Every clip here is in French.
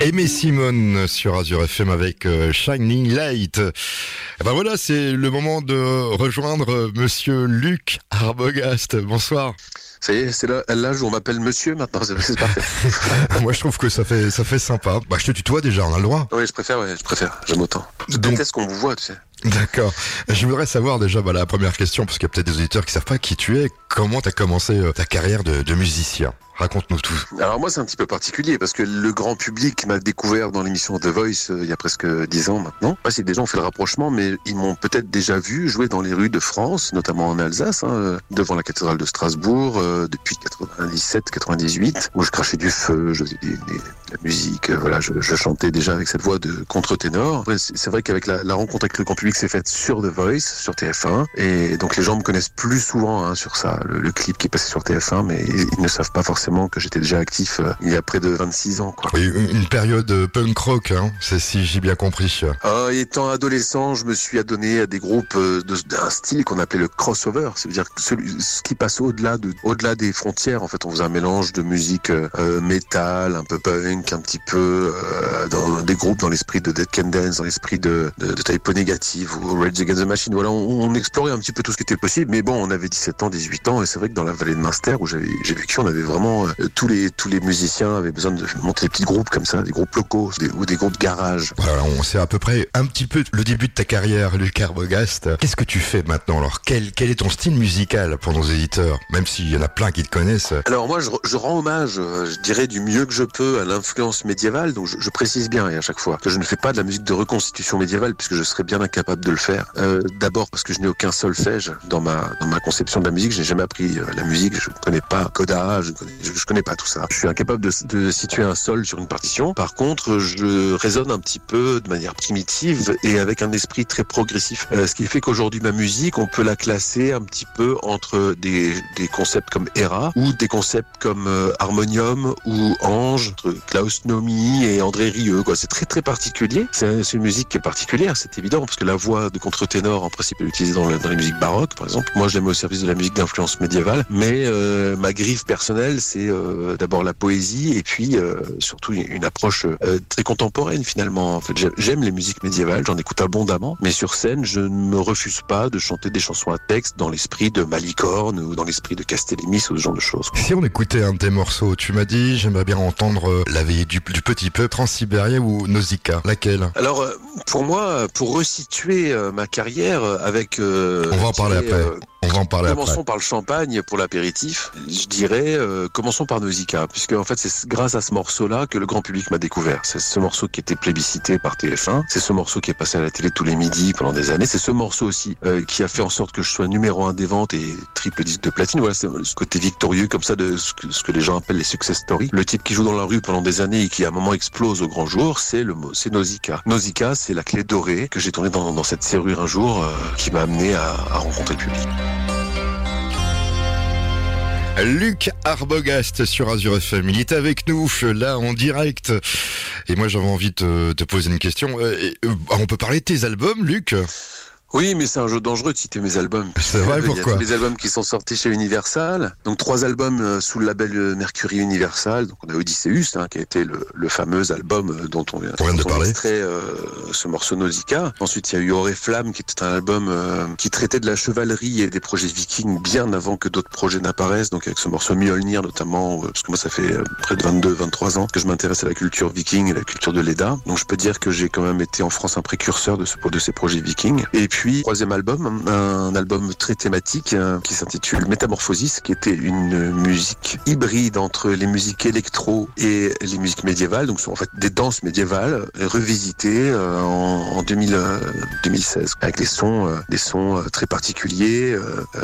Aimé Simone sur Azure FM avec euh, Shining Light. Et ben voilà, c'est le moment de rejoindre euh, monsieur Luc Arbogast. Bonsoir. Ça y est, c'est l'âge où on m'appelle monsieur maintenant, c'est parfait. Moi je trouve que ça fait ça fait sympa. Bah je te tutoie déjà, on a le droit. Oui, je préfère, ouais, je préfère, j'aime autant. Je Donc- déteste qu'on vous voit, tu sais. D'accord. Je voudrais savoir déjà bah, la première question, parce qu'il y a peut-être des auditeurs qui savent pas qui tu es. Comment t'as commencé euh, ta carrière de, musicien? Raconte-nous tout. Alors moi c'est un petit peu particulier parce que le grand public m'a découvert dans l'émission The Voice euh, il y a presque dix ans maintenant. Moi c'est des gens ont fait le rapprochement mais ils m'ont peut-être déjà vu jouer dans les rues de France, notamment en Alsace, hein, euh, devant la cathédrale de Strasbourg depuis 97-98 où je crachais du feu, je faisais de la musique, voilà, je, chantais déjà avec cette voix de contre-ténor. C'est vrai qu'avec la, la rencontre avec le grand public s'est faite sur The Voice, sur TF1 et donc les gens me connaissent plus souvent hein, sur ça, le, le clip qui est passé sur TF1 mais ils, ne savent pas forcément que j'étais déjà actif euh, il y a près de 26 ans quoi. Une période euh, punk rock, hein, c'est si j'ai bien compris. Euh, étant adolescent, je me suis adonné à des groupes euh, d'un style qu'on appelait le crossover, c'est-à-dire ce qui passe au-delà de, au-delà des frontières. En fait, on faisait un mélange de musique euh, métal, un peu punk, un petit peu dans des groupes dans l'esprit de Dead Can Dance, dans l'esprit de, de, de Typo Ou Rage Against the Machine. Voilà, on, on explorait un petit peu tout ce qui était possible. Mais bon, on avait 17 ans, 18 ans, et c'est vrai que dans la vallée de Munster où j'avais, j'ai vécu, on avait vraiment euh, tous les tous les musiciens avaient besoin de monter des petits groupes comme ça, des groupes locaux des- ou des groupes de garage. Voilà, on sait à peu près un petit peu le début de ta carrière, Luc Arbogast. Qu'est-ce que tu fais maintenant alors? Quel, quel est ton style musical pour nos éditeurs Même s'il y en a plein qui te connaissent? Alors moi, je, je rends hommage, euh, je dirais du mieux que je peux à l'influence médiévale. Donc je, je précise bien et à chaque fois que je ne fais pas de la musique de reconstitution médiévale puisque je serais bien incapable de le faire. Euh, D'abord parce que je n'ai aucun solfège dans ma dans ma conception de la musique. Je n'ai jamais appris euh, la musique. Je ne connais pas Coda. Je ne connais, je, je connais pas tout ça. Je suis incapable de, de situer un sol sur une partition. Par contre, je raisonne un petit peu de manière primitive et avec un esprit très progressif. Euh, ce qui fait qu'aujourd'hui ma musique, on peut la classer un petit peu entre des, des concepts comme Hera ou des concepts comme euh, Harmonium ou Ange, entre Klaus Nomi et André Rieu. C'est très très particulier. C'est une musique qui est particulière, c'est évident, parce que la voix de contre-ténor, en principe, est utilisée dans, le- dans les musiques baroques, par exemple. Moi, je la mets au service de la musique d'influence médiévale, mais euh, ma griffe personnelle, c'est euh, d'abord la poésie et puis euh, surtout une approche très contemporaine finalement. En fait, j'ai- j'aime les musiques médiévales, j'en écoute abondamment, mais sur scène, je ne me refuse pas de chanter des chansons à texte dans l'esprit de Malicorne ou dans l'esprit de Castellimis ou ce genre de choses. Si on écoutait un de tes morceaux, tu m'as dit j'aimerais bien entendre La veillée du, du petit peuple, Transsibérien ou Nausicaa. Laquelle? Alors, pour moi, pour resituer euh, ma carrière euh, avec... euh, On va en parler après. On va en parler. Commençons par le champagne pour l'apéritif. Je dirais, euh, commençons par Nausicaa, puisque en fait c'est grâce à ce morceau-là que le grand public m'a découvert. C'est ce morceau qui était plébiscité par TF1. C'est ce morceau qui est passé à la télé tous les midis pendant des années. C'est ce morceau aussi euh, qui a fait en sorte que je sois numéro un des ventes et triple disque de platine. Voilà, c'est ce côté victorieux comme ça de ce que, ce que les gens appellent les success stories. Le type qui joue dans la rue pendant des années et qui à un moment explose au grand jour, c'est le mot, c'est Nausicaa. Nausicaa, c'est la clé dorée que j'ai tournée dans, dans cette serrure un jour, euh, qui m'a amené à, à rencontrer le public. Luc Arbogast sur Azure FM. Il est avec nous là en direct. Et moi j'avais envie de te, poser une question. Euh, euh, on peut parler de tes albums, Luc? Oui, mais c'est un jeu dangereux de citer mes albums. C'est vrai, pourquoi les albums qui sont sortis chez Universal. Donc trois albums euh, sous le label euh, Mercury Universal. Donc on a Odysseus, hein, qui a été le, le fameux album euh, dont on vient, de parler. extrait euh, ce morceau Nausicaa. Ensuite, il y a eu Oriflamme, qui était un album euh, qui traitait de la chevalerie et des projets vikings bien avant que d'autres projets n'apparaissent. Donc avec ce morceau Mjolnir notamment, euh, parce que moi ça fait près de 22-23 ans que je m'intéresse à la culture viking et la culture de l'Eda. Donc je peux dire que j'ai quand même été en France un précurseur de, ce, de ces projets vikings. Et puis troisième album, un album très thématique euh, qui s'intitule Métamorphosis, qui était une musique hybride entre les musiques électro et les musiques médiévales. Donc sont en fait des danses médiévales revisitées euh, en, en 2000, euh, 2016 avec des sons, des sons très particuliers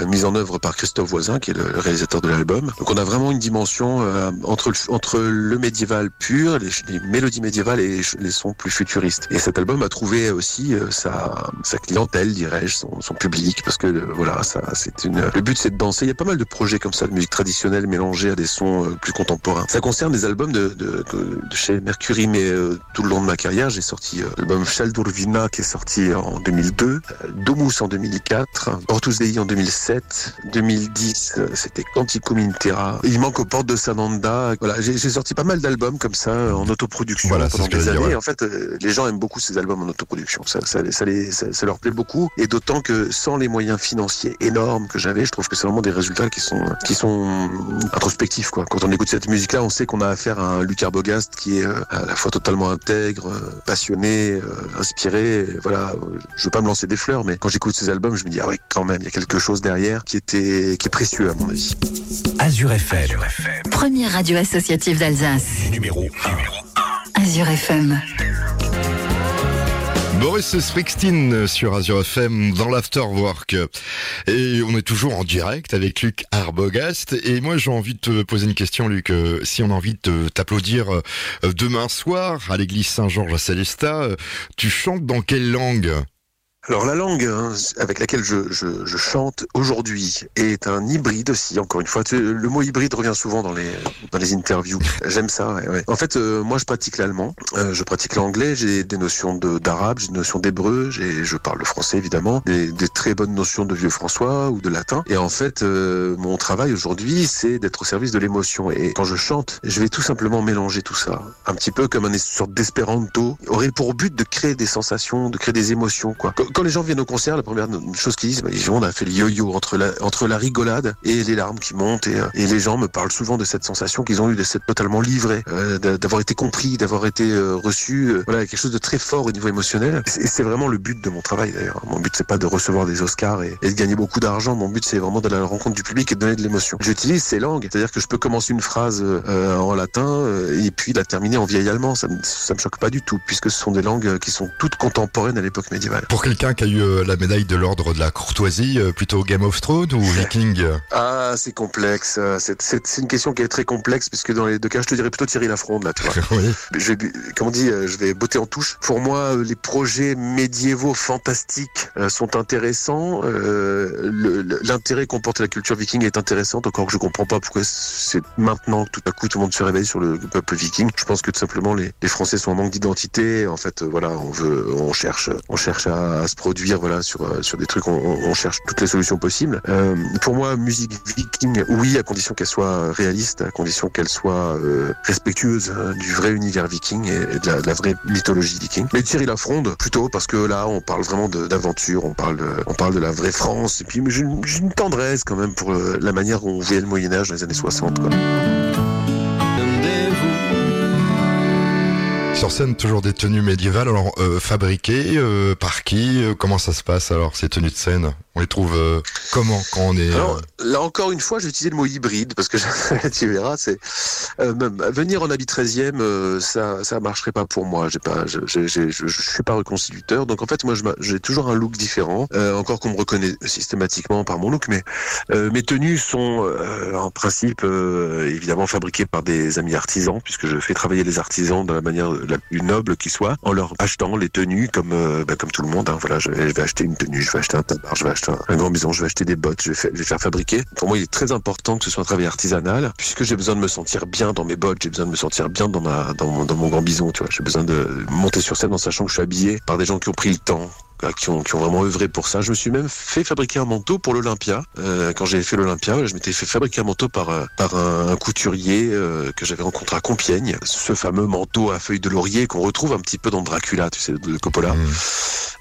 mis en œuvre par Christophe Voisin, qui est le réalisateur de l'album. Donc on a vraiment une dimension entre le, entre le médiéval pur, les, mélodies médiévales et les, sons plus futuristes. Et cet album a trouvé aussi sa clientèle dirais-je, son, son public, parce que euh, voilà, ça, c'est une. Le but, c'est de danser. Il y a pas mal de projets comme ça de musique traditionnelle mélangée à des sons euh, plus contemporains. Ça concerne des albums de, de, de chez Mercury, mais euh, tout le long de ma carrière, j'ai sorti l'album Chaldurvina qui est sorti en 2002, euh, Domus en 2004, Ortus Dei en 2007, 2010, euh, c'était Cantico Mintera. Il manque aux portes de Sananda. Voilà, j'ai sorti pas mal d'albums comme ça en autoproduction Voilà, pendant des années. dire, ouais. Et En fait, les gens aiment beaucoup ces albums en autoproduction. Ça, ça, ça, les- ça leur plaît beaucoup. Et d'autant que sans les moyens financiers énormes que j'avais, je trouve que c'est vraiment des résultats qui sont qui sont introspectifs. Quoi. Quand on écoute cette musique-là, on sait qu'on a affaire à un Luc Arbogast qui est euh, à la fois totalement intègre, euh, passionné, euh, inspiré. Voilà, je veux pas me lancer des fleurs, mais quand j'écoute ces albums, je me dis ah ouais, quand même, il y a quelque chose derrière qui était qui est précieux à mon avis. Azure FM. Première radio associative d'Alsace. Numéro 1. Azure FM. Boris Springsteen sur Azure FM dans l'Afterwork. Et on est toujours en direct avec Luc Arbogast. Et moi, j'ai envie de te poser une question, Luc. Si on a envie de t'applaudir euh, demain soir à l'église Saint-Georges à Célestat, euh, tu chantes dans quelle langue? Alors la langue hein, avec laquelle je, je, je chante aujourd'hui est un hybride aussi. Encore une fois, le mot hybride revient souvent dans les dans les interviews. J'aime ça. ouais, ouais. En fait, euh, moi, je pratique l'allemand, euh, je pratique l'anglais, j'ai des notions d'arabe, j'ai des notions d'hébreu, j'ai je parle le français évidemment, des, des très bonnes notions de vieux François ou de latin. Et en fait, euh, mon travail aujourd'hui, c'est d'être au service de l'émotion. Et quand je chante, je vais tout simplement mélanger tout ça, un petit peu comme une sorte d'espéranto, aurait pour but de créer des sensations, de créer des émotions, quoi. Quand les gens viennent au concert, la première chose qu'ils disent, bah, on a fait le yo-yo entre la, entre la rigolade et les larmes qui montent. Et, euh, et les gens me parlent souvent de cette sensation qu'ils ont eu de s'être totalement livrés, euh, d'a- d'avoir été compris, d'avoir été euh, reçu. euh, voilà, quelque chose de très fort au niveau émotionnel. Et c'est- vraiment le but de mon travail d'ailleurs. Mon but c'est pas de recevoir des Oscars et, de gagner beaucoup d'argent. Mon but c'est vraiment d'aller à la rencontre du public et de donner de l'émotion. J'utilise ces langues, c'est-à-dire que je peux commencer une phrase euh, en latin euh, et puis la terminer en vieil allemand. Ça me, ça me choque pas du tout puisque ce sont des langues qui sont toutes contemporaines à l'époque médiévale. Pour quelqu'un qui a eu euh, la médaille de l'ordre de la courtoisie, euh, plutôt Game of Thrones ou Viking? Ah, c'est complexe. euh, C'est une question qui est très complexe puisque dans les deux cas, je te dirais plutôt Thierry Lafronde là, tu vois. Oui. je comme on dit, je vais botter en touche. Pour moi, les projets médiévaux fantastiques sont intéressants. L'intérêt qu'on porte à la culture viking est intéressant, encore que je comprends pas pourquoi c'est maintenant que tout à coup tout le monde se réveille sur le peuple viking. Je pense que tout simplement les, les Français sont en manque d'identité. En fait, voilà, on veut, on cherche, on cherche à, à se produire, voilà, sur euh, sur des trucs. On, cherche toutes les solutions possibles. Euh, pour moi, musique viking, oui, à condition qu'elle soit réaliste, à condition qu'elle soit euh, respectueuse hein, du vrai univers viking et, de, la, vraie mythologie viking. Mais Thierry Lafronde, plutôt, parce que là, on parle vraiment d'aventure, on parle de, on parle de la vraie France, et puis j'ai une, tendresse quand même pour la manière dont on voyait le Moyen Âge dans les années 60. Quoi. Sur scène, toujours des tenues médiévales. Alors, euh, fabriquées euh, par qui Euh, Comment ça se passe alors ces tenues de scène? On les trouve euh, comment quand on est Alors, euh, là encore une fois, j'ai utilisé le mot hybride parce que tu verras, c'est euh, venir en habit 13e, euh, ça ça marcherait pas pour moi. J'ai pas, je, je, je, je, suis pas reconstituteur. Donc en fait, moi, j'ai toujours un look différent. Euh, encore qu'on me reconnaît systématiquement par mon look, mais euh, mes tenues sont euh, en principe euh, évidemment fabriquées par des amis artisans puisque je fais travailler les artisans de la manière la plus noble qui soit, en leur achetant les tenues comme euh, bah, comme tout le monde. hein. Voilà, je, vais je vais acheter une tenue, je vais acheter un tabard, je vais acheter un, un grand bison, je vais acheter des bottes, je vais, fa- je vais faire fabriquer. Pour moi, il est très important que ce soit un travail artisanal puisque j'ai besoin de me sentir bien dans mes bottes, j'ai besoin de me sentir bien dans ma dans mon, dans mon grand bison. Tu vois, j'ai besoin de monter sur scène en sachant que je suis habillé par des gens qui ont pris le temps, qui ont, qui ont vraiment œuvré pour ça. Je me suis même fait fabriquer un manteau pour l'Olympia. Euh, quand j'ai fait l'Olympia, je m'étais fait fabriquer un manteau par, euh, par un, un couturier euh, que j'avais rencontré à Compiègne. Ce fameux manteau à feuilles de laurier qu'on retrouve un petit peu dans Dracula, tu sais, de Coppola.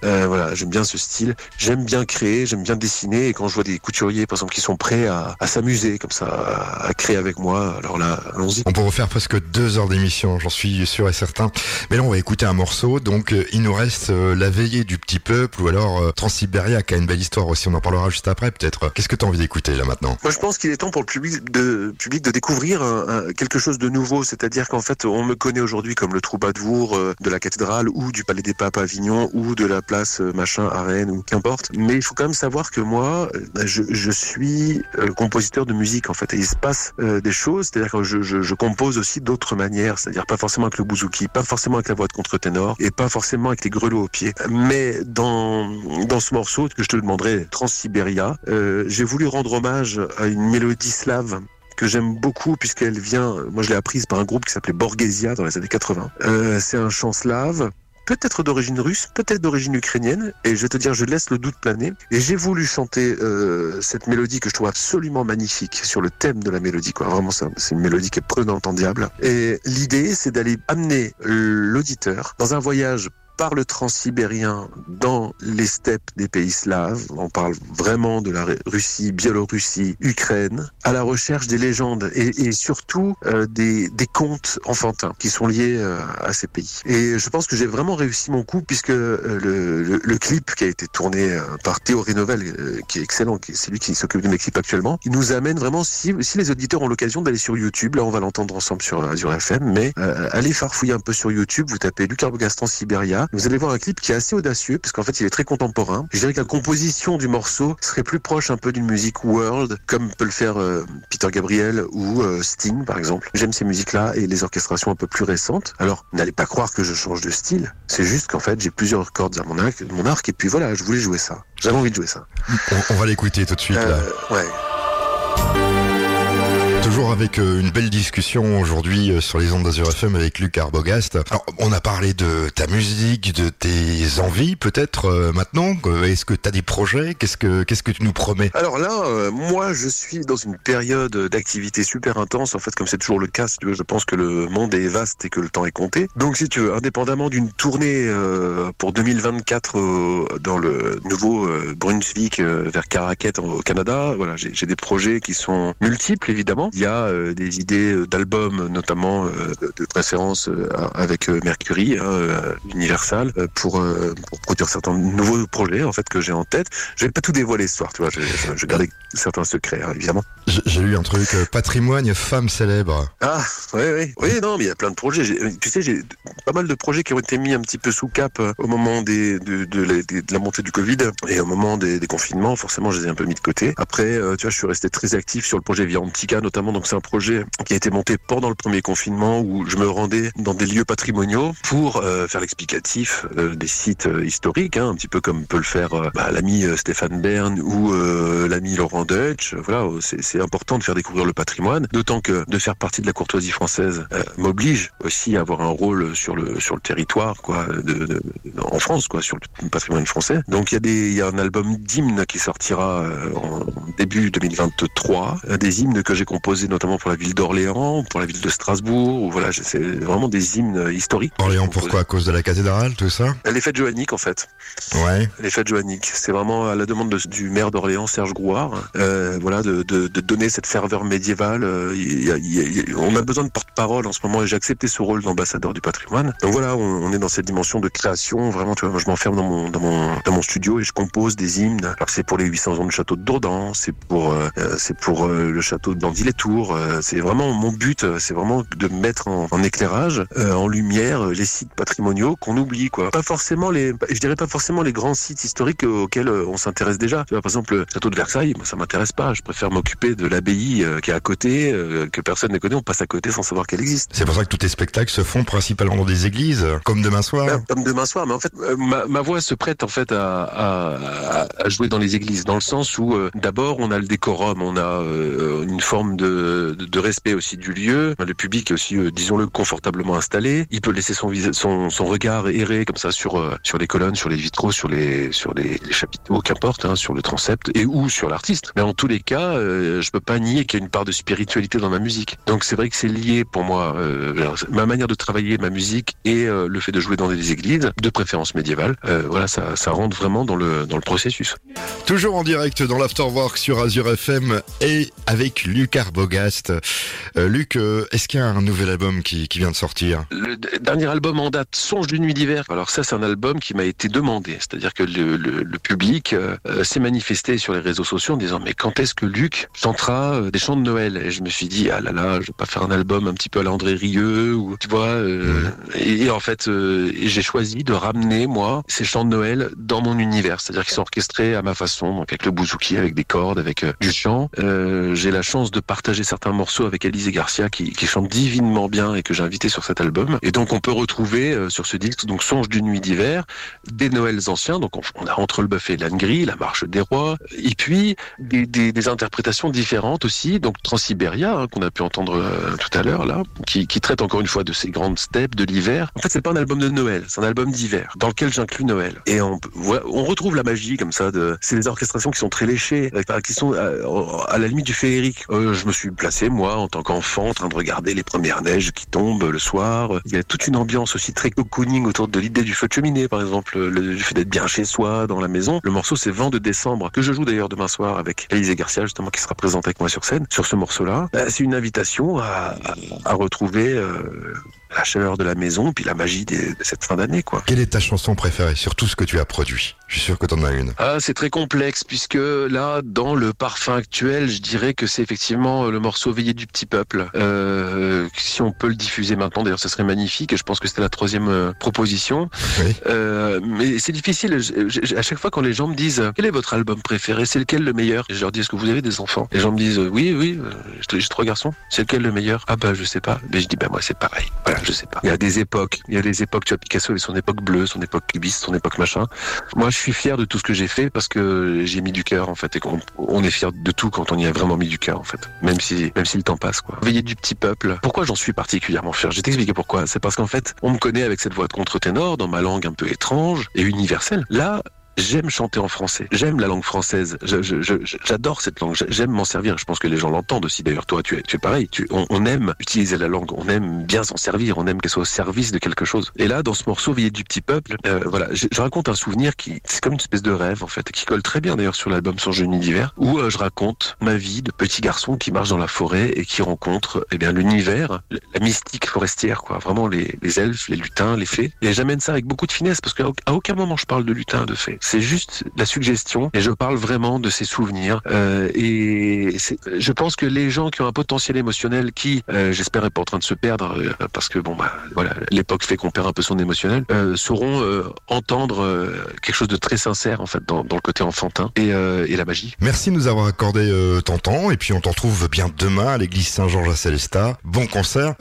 Euh, voilà, j'aime bien ce style. J'aime bien créer, j'aime bien dessiner. Et quand je vois des couturiers, par exemple, qui sont prêts à, à s'amuser comme ça, à, à créer avec moi, alors là, allons-y. On pourrait faire presque deux heures d'émission, j'en suis sûr et certain. Mais là, on va écouter un morceau. Donc, il nous reste La veillée du petit peuple ou alors euh, a une belle histoire aussi. On en parlera juste après, peut-être. Qu'est-ce que tu as envie d'écouter là maintenant? Moi, je pense qu'il est temps pour le public de, découvrir un- quelque chose de nouveau. C'est-à-dire qu'en fait, on me connaît aujourd'hui comme le troubadour euh, de la cathédrale ou du Palais des Papes à Avignon ou de la place euh, machin à Rennes ou qu'importe. Mais il faut quand même savoir que moi, euh, je, suis euh, compositeur de musique en fait. Il se passe euh, des choses. C'est-à-dire que je, je, compose aussi d'autres manières. C'est-à-dire pas forcément avec le bouzouki, pas forcément avec la voix de contre-ténor et pas forcément avec les grelots au pied. Mais dans, dans ce morceau que je te demanderai, Transsibéria, euh, j'ai voulu rendre hommage à une mélodie slave que j'aime beaucoup puisqu'elle vient, moi je l'ai apprise par un groupe qui s'appelait Borgesia dans les années 80. Euh, c'est un chant slave peut-être d'origine russe, peut-être d'origine ukrainienne, et je vais te dire, je laisse le doute planer. Et j'ai voulu chanter euh, cette mélodie que je trouve absolument magnifique sur le thème de la mélodie, quoi. Vraiment, c'est une mélodie qui est prenante en diable. Et l'idée, c'est d'aller amener l'auditeur dans un voyage par le transsibérien dans les steppes des pays slaves. On parle vraiment de la Russie, Biélorussie, Ukraine, à la recherche des légendes et, surtout euh, des, contes enfantins qui sont liés euh, à ces pays. Et je pense que j'ai vraiment réussi mon coup puisque euh, le, clip qui a été tourné par Théorie Novel, qui est excellent, c'est lui qui s'occupe de mes clips actuellement, il nous amène vraiment, si, les auditeurs ont l'occasion d'aller sur YouTube, là on va l'entendre ensemble sur Azure FM, mais allez farfouiller un peu sur YouTube, vous tapez Luc Gaston Sibéria, vous allez voir un clip qui est assez audacieux parce qu'en fait il est très contemporain. Je dirais que la composition du morceau serait plus proche un peu d'une musique world comme peut le faire euh, Peter Gabriel ou euh, Sting par exemple. J'aime ces musiques-là et les orchestrations un peu plus récentes. Alors n'allez pas croire que je change de style. C'est juste qu'en fait j'ai plusieurs cordes à mon arc, mon arc et puis voilà, je voulais jouer ça. J'avais envie de jouer ça. On, on va l'écouter tout de suite euh, là. Ouais. Avec euh, une belle discussion aujourd'hui euh, sur les ondes d'Azur FM avec Luc Arbogast. Alors, on a parlé de ta musique, de tes envies peut-être euh, maintenant. Est-ce que tu as des projets? Qu'est-ce que qu'est-ce que tu nous promets? Alors là, moi, je suis dans une période d'activité super intense. En fait, comme c'est toujours le cas, je pense que le monde est vaste et que le temps est compté. Donc, si tu veux, indépendamment d'une tournée pour 2024 euh, dans le nouveau Brunswick vers Caraquet au Canada, voilà, j'ai des projets qui sont multiples, évidemment. Il y a euh, des idées d'albums, notamment euh, de préférence euh, avec Mercury, hein, Universal, pour, pour produire certains nouveaux projets en fait que j'ai en tête. Je vais pas tout dévoiler ce soir, tu vois. Je, je, je garder certains secrets, hein, évidemment. J'ai lu un truc patrimoine femme célèbre. Ah, oui, oui, oui, non, mais il y a plein de projets. Tu sais, j'ai pas mal de projets qui ont été mis un petit peu sous cap au moment des, de, de, la, de la montée du Covid et au moment des, des, confinements. Forcément, je les ai un peu mis de côté. Après, tu vois, je suis resté très actif sur le projet Viantica, notamment. Donc, un projet qui a été monté pendant le premier confinement où je me rendais dans des lieux patrimoniaux pour euh, faire l'explicatif euh, des sites euh, historiques, hein, un petit peu comme peut le faire bah, l'ami Stéphane Bern ou l'ami Laurent Deutsch. Voilà, c'est important de faire découvrir le patrimoine, d'autant que de faire partie de la courtoisie française m'oblige aussi à avoir un rôle sur le sur le territoire, quoi, de, en France, quoi, sur le patrimoine français. Donc il y a des, il y a un album d'hymnes qui sortira en début 2023, des hymnes que j'ai composés notamment pour la ville d'Orléans, pour la ville de Strasbourg. Voilà, c'est vraiment des hymnes historiques. Orléans, pourquoi? À cause de la cathédrale, tout ça? Les fêtes joanniques, en fait. Ouais. Les fêtes joanniques. C'est vraiment à la demande de, du maire d'Orléans, Serge Grouard, euh, voilà, de, de, de, donner cette ferveur médiévale. Euh, y a, y a, on a besoin de porte-parole en ce moment et j'ai accepté ce rôle d'ambassadeur du patrimoine. Donc voilà, on, on, est dans cette dimension de création. Vraiment, tu vois, moi, je m'enferme dans mon, dans, mon, dans mon studio et je compose des hymnes. Alors c'est pour les 800 ans du château de Dourdan, c'est pour, euh, c'est pour euh, le château de Dandy-les-Tours, c'est vraiment mon but, euh, c'est vraiment de mettre en, en éclairage, euh, en lumière, euh, les sites patrimoniaux qu'on oublie, quoi. Pas forcément les, je dirais pas forcément les grands sites historiques auxquels on s'intéresse déjà. Tu vois, par exemple, le château de Versailles, moi, ça m'intéresse pas. Je préfère m'occuper de l'abbaye qui est à côté, que personne ne connaît. On passe à côté sans savoir qu'elle existe. C'est pour ça que tous tes spectacles se font principalement dans des églises, comme demain soir. Ben, comme demain soir, mais en fait, ma, ma, voix se prête en fait à, à, à, jouer dans les églises, dans le sens où euh, d'abord on a le décorum, on a euh, une forme de, de, respect aussi du lieu. Le public est aussi, euh, disons-le, confortablement installé. Il peut laisser son, son, son regard errer comme ça sur euh, sur les colonnes, sur les vitraux, sur les sur les, les chapiteaux, qu'importe, hein, sur le transept et ou sur l'artiste. Mais en tous les cas, euh, je peux pas nier qu'il y a une part de spiritualité dans ma musique. Donc c'est vrai que c'est lié pour moi euh, ma manière de travailler ma musique et le fait de jouer dans des églises, de préférence médiévale. Voilà, ça ça rentre vraiment dans le dans le processus. Toujours en direct dans l'Afterwork sur Azure FM et avec Luc Euh, Luc, euh, est-ce qu'il y a un nouvel album qui, qui, vient de sortir Le dernier album en date, Songe d'une nuit d'hiver. Alors ça, c'est un album qui m'a été demandé. C'est-à-dire que le, le, le public euh, s'est manifesté sur les réseaux sociaux en disant mais quand est-ce que Luc chantera des chants de Noël? Et je me suis dit ah là là, je vais pas faire un album un petit peu à l'André Rieu ou tu vois. Mmh. Et, et, en fait, j'ai choisi de ramener moi ces chants de Noël dans mon univers. C'est-à-dire qu'ils sont orchestrés à ma façon, donc avec le bouzouki, avec des cordes, avec du chant. j'ai la chance de partager certains certains morceaux avec et Garcia qui, qui chantent divinement bien et que j'ai invité sur cet album. Et donc on peut retrouver euh, sur ce disque donc Songe d'une nuit d'hiver, des Noëls anciens, donc on, a Entre le bœuf et gris, La marche des rois, et puis des, interprétations différentes aussi, donc Transsiberia hein, qu'on a pu entendre euh, tout à l'heure là, qui, traite encore une fois de ces grandes steppes de l'hiver. En fait c'est pas un album de Noël, c'est un album d'hiver dans lequel j'inclus Noël. Et on, on retrouve la magie comme ça de c'est des orchestrations qui sont très léchées, euh, qui sont à, la limite du féerique. Je me suis placé moi en tant qu'enfant en train de regarder les premières neiges qui tombent le soir. Il y a toute une ambiance aussi très cocooning autour de l'idée du feu de cheminée par exemple, le fait d'être bien chez soi dans la maison. Le morceau c'est Vent de décembre que je joue d'ailleurs demain soir avec Élisée Garcia justement qui sera présente avec moi sur scène sur ce morceau-là. C'est une invitation à retrouver euh, la chaleur de la maison, puis la magie de cette fin d'année, quoi. Quelle est ta chanson préférée sur tout ce que tu as produit? Je suis sûr que tu en as une. Ah, c'est très complexe, puisque là, dans le parfum actuel, je dirais que c'est effectivement le morceau Veillé du petit peuple. Euh, si on peut le diffuser maintenant, d'ailleurs, ce serait magnifique, et je pense que c'était la troisième euh, proposition. Oui. Euh, mais c'est difficile, je, je, à chaque fois quand les gens me disent « Quel est votre album préféré? C'est lequel le meilleur ?» Je leur dis « Est-ce que vous avez des enfants ?» Les gens me disent « Oui, oui, j'ai trois garçons. C'est lequel le meilleur ?»« Ah bah, je sais pas. » Mais je dis « Bah, moi, c'est pareil. Voilà, je sais pas. Il y a des époques. Il y a des époques. Tu vois, Picasso avait son époque bleue, son époque cubiste, son époque machin. Moi, je suis fier de tout ce que j'ai fait parce que j'ai mis du cœur, en fait, et on est fier de tout quand on y a vraiment mis du cœur, en fait. Même si, même si le temps passe, quoi. Veiller du petit peuple. Pourquoi j'en suis particulièrement fier? Je vais t'expliquer pourquoi. C'est parce qu'en fait, on me connaît avec cette voix de contre-ténor dans ma langue un peu étrange et universelle. Là, J'aime chanter en français. J'aime la langue française. J'adore cette langue. J'aime m'en servir. Je pense que les gens l'entendent aussi. D'ailleurs, toi, tu es, tu es pareil. Tu, on, on, aime utiliser la langue. On aime bien s'en servir. On aime qu'elle soit au service de quelque chose. Et là, dans ce morceau, Veillée du petit peuple, euh, voilà, je, je, raconte un souvenir qui, c'est comme une espèce de rêve en fait, qui colle très bien d'ailleurs sur l'album Son Genou d'hiver, où euh, je raconte ma vie de petit garçon qui marche dans la forêt et qui rencontre, eh bien, l'univers, la mystique forestière, quoi. Vraiment les, les elfes, les lutins, les fées. Et j'amène ça avec beaucoup de finesse parce qu'à aucun moment je parle de lutins, de fées. C'est juste la suggestion et je parle vraiment de ces souvenirs. Euh, et je pense que les gens qui ont un potentiel émotionnel, qui, euh, j'espère, est pas en train de se perdre, euh, parce que bon, bah, voilà, l'époque fait qu'on perd un peu son émotionnel, euh, sauront entendre quelque chose de très sincère en fait dans, le côté enfantin et, la magie. Merci de nous avoir accordé ton temps et puis on t'en retrouve bien demain à l'église Saint-Georges à Célestat. Bon concert.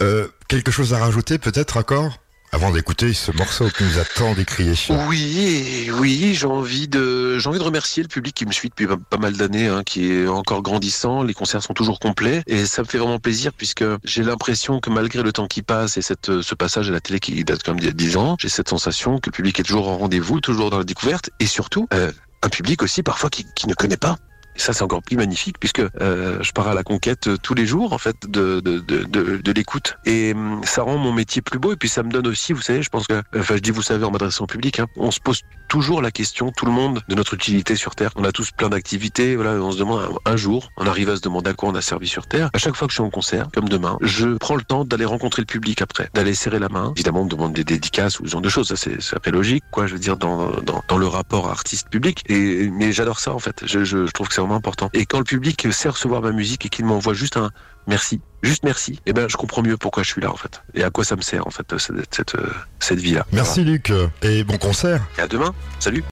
quelque chose à rajouter peut-être encore avant d'écouter ce morceau qui nous a tant décrié. Oui, oui, j'ai envie de, remercier le public qui me suit depuis pas mal d'années, hein, qui est encore grandissant. Les concerts sont toujours complets et ça me fait vraiment plaisir puisque j'ai l'impression que malgré le temps qui passe et cette, ce passage à la télé qui date comme d'il y a 10 ans, j'ai cette sensation que le public est toujours en rendez-vous, toujours dans la découverte et surtout euh, un public aussi parfois qui ne connaît pas et ça, c'est encore plus magnifique puisque euh, je pars à la conquête tous les jours en fait de de, de, de, l'écoute et hum, ça rend mon métier plus beau et puis ça me donne aussi, vous savez, je pense que, enfin, je dis vous savez en m'adressant au public, hein, on se pose toujours la question, tout le monde, de notre utilité sur Terre. On a tous plein d'activités, voilà, on se demande un jour, on arrive à se demander à quoi on a servi sur Terre. À chaque fois que je suis en concert, comme demain, je prends le temps d'aller rencontrer le public après, d'aller serrer la main. Évidemment, on me demande des dédicaces ou ce genre de choses, ça c'est après logique, quoi, je veux dire dans dans, dans le rapport artiste-public. Et mais j'adore ça en fait. Je, je, je trouve que vraiment important. Et quand le public sait recevoir ma musique et qu'il m'envoie juste un merci, juste merci, et eh ben je comprends mieux pourquoi je suis là en fait et à quoi ça me sert en fait cette cette, cette vie là. Merci voilà. Luc et bon concert. Et à demain. Salut.